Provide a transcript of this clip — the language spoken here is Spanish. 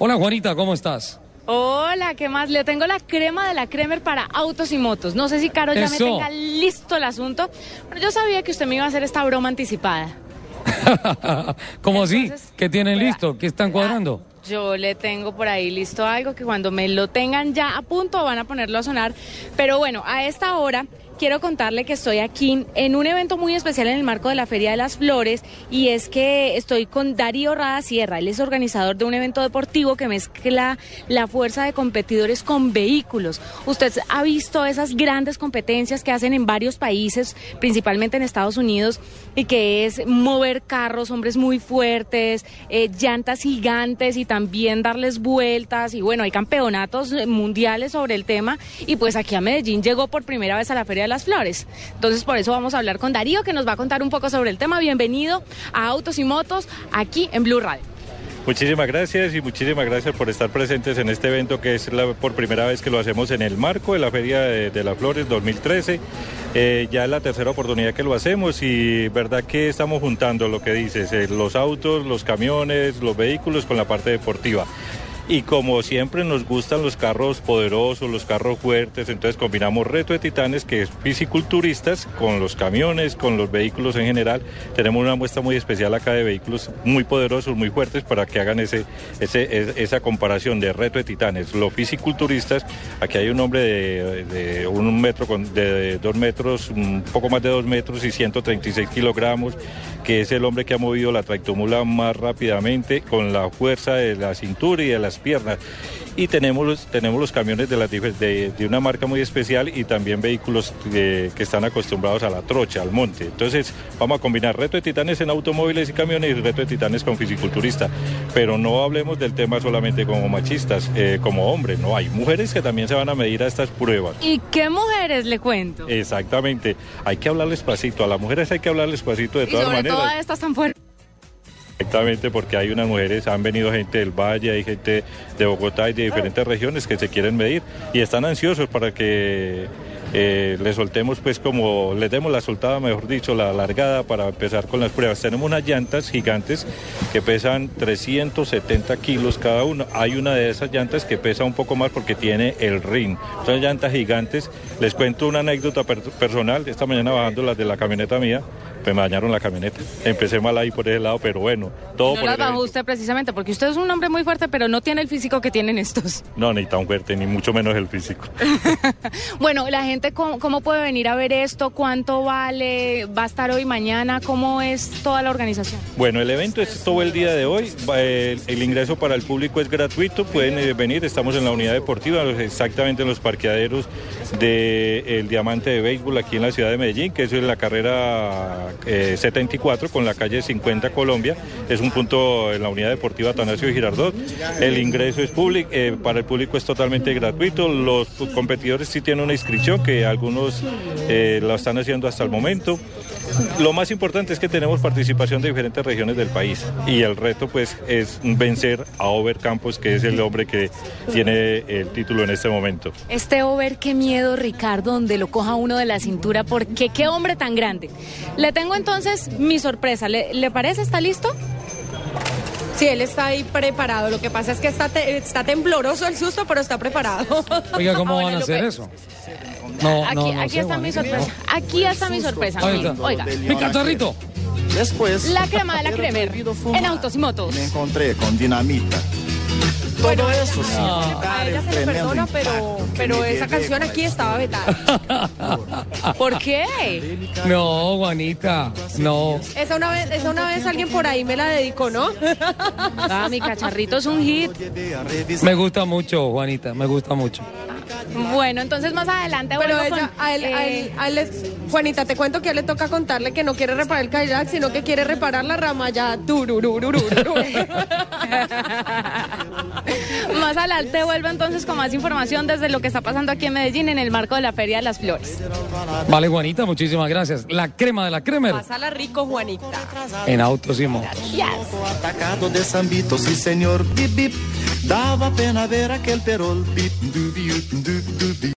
Hola Juanita, ¿cómo estás? Hola, ¿qué más? Le tengo la crema de la Kremer para autos y motos. No sé si Caro ya me tenga listo el asunto, pero yo sabía que usted me iba a hacer esta broma anticipada. ¿Cómo así? ¿Qué tienen listo? ¿Qué están cuadrando? Yo le tengo por ahí listo algo que cuando me lo tengan ya a punto van a ponerlo a sonar. Pero bueno, a esta hora quiero contarle que estoy aquí en un evento muy especial en el marco de la Feria de las Flores y es que estoy con Darío Rada Sierra. Él es organizador de un evento deportivo que mezcla la fuerza de competidores con vehículos. Usted ha visto esas grandes competencias que hacen en varios países, principalmente en Estados Unidos, y que es mover carros, hombres muy fuertes, eh, llantas gigantes y también darles vueltas. Y bueno, hay campeonatos mundiales sobre el tema. Y pues aquí a Medellín llegó por primera vez a la Feria de las Flores. Entonces por eso vamos a hablar con Darío, que nos va a contar un poco sobre el tema. Bienvenido a Autos y Motos aquí en Blue Radio. Muchísimas gracias y muchísimas gracias por estar presentes en este evento que es la, por primera vez que lo hacemos en el marco de la Feria de, de las Flores 2013. Eh, ya es la tercera oportunidad que lo hacemos y verdad que estamos juntando lo que dices, eh, los autos, los camiones, los vehículos con la parte deportiva. Y como siempre nos gustan los carros poderosos, los carros fuertes, entonces combinamos Reto de Titanes, que es fisiculturistas, con los camiones, con los vehículos en general. Tenemos una muestra muy especial acá de vehículos muy poderosos, muy fuertes, para que hagan ese, ese, es- esa comparación de Reto de Titanes. Los fisiculturistas, aquí hay un hombre de, de un metro, de dos metros, un poco más de dos metros y 136 kilogramos, que es el hombre que ha movido la tractomula más rápidamente con la fuerza de la cintura y de las piernas. Y tenemos los, tenemos los camiones de, las de, de una marca muy especial y también vehículos que, que están acostumbrados a la trocha, al monte. Entonces vamos a combinar reto de titanes en automóviles y camiones y reto de titanes con fisiculturista. Pero no hablemos del tema solamente como machistas, eh, como hombres, no, hay mujeres que también se van a medir a estas pruebas. ¿Y qué mujeres le cuento? Exactamente, hay que hablarles pasito, a las mujeres hay que hablarles pasito de y todas sobre maneras. todo a estas tan fuertes. Exactamente, porque hay unas mujeres, han venido gente del Valle, hay gente de Bogotá y de diferentes regiones que se quieren medir y están ansiosos para que eh, les soltemos, pues como les demos la soltada, mejor dicho, la largada para empezar con las pruebas. Tenemos unas llantas gigantes que pesan 370 kilos cada una. Hay una de esas llantas que pesa un poco más porque tiene el ring. Son llantas gigantes. Les cuento una anécdota per- personal. Esta mañana bajando las de la camioneta mía, pues me dañaron la camioneta. Empecé mal ahí por ese lado, pero bueno, todo No por el bajó usted precisamente porque usted es un hombre muy fuerte, pero no tiene el físico que tienen estos. No, ni tan fuerte, ni mucho menos el físico. Bueno, la gente, ¿cómo, cómo puede venir a ver esto? ¿Cuánto vale? ¿Va a estar hoy, mañana? ¿Cómo es toda la organización? Bueno, el evento es todo el día de hoy. El, el ingreso para el público es gratuito. Pueden eh, venir. Estamos en la unidad deportiva, exactamente en los parqueaderos del Diamante de Béisbol aquí en la ciudad de Medellín, que es en la carrera eh, 74 con la calle 50 Colombia. Es un punto en la unidad deportiva Atanasio Girardot. El ingreso es público, eh, para el público es totalmente gratuito. Los competidores sí tienen una inscripción que algunos eh, la están haciendo hasta el momento. Lo más importante es que tenemos participación de diferentes regiones del país y el reto pues es vencer a Over Campos, que es el hombre que tiene el título en este momento. Este over, qué miedo, Ricardo, donde lo coja uno de la cintura, porque qué hombre tan grande. Le tengo entonces mi sorpresa. ¿Le, le parece? ¿Está listo? Sí, él está ahí preparado. Lo que pasa es que está, te- está tembloroso el susto, pero está preparado. Oiga, ¿cómo Ahora, van a hacer eso? No, Aquí, no, no aquí sé, está mi sorpresa. Aquí está mi sorpresa. Ahí mire, está. Oiga, Mi cacharrito. Después, la crema de la Kremer en autos y motos. Me encontré con dinamita. Bueno, Todo a eso sin a ella el se le perdona, pero, pero esa canción aquí estaba vetada. ¿Por qué? No, Juanita, no. Esa una vez, esa una vez alguien por ahí me la dedicó, ¿no? Ah, mi cacharrito es un hit. A. Me gusta mucho, Juanita, me gusta mucho. Bueno, entonces más adelante Pero ella, con, a él, a eh, él- a él les- Juanita, te cuento que a él le toca contarle que no quiere reparar el kayak, sino que quiere reparar la rama ya. Más adelante vuelvo entonces con más información desde lo que está pasando aquí en Medellín en el marco de la Feria de las Flores. Vale, Juanita, muchísimas gracias. La crema de la Kremer Pásala rico, Juanita. en autos y motos. Yes. Atacado de sí señor. Daba pena ver aquel perol,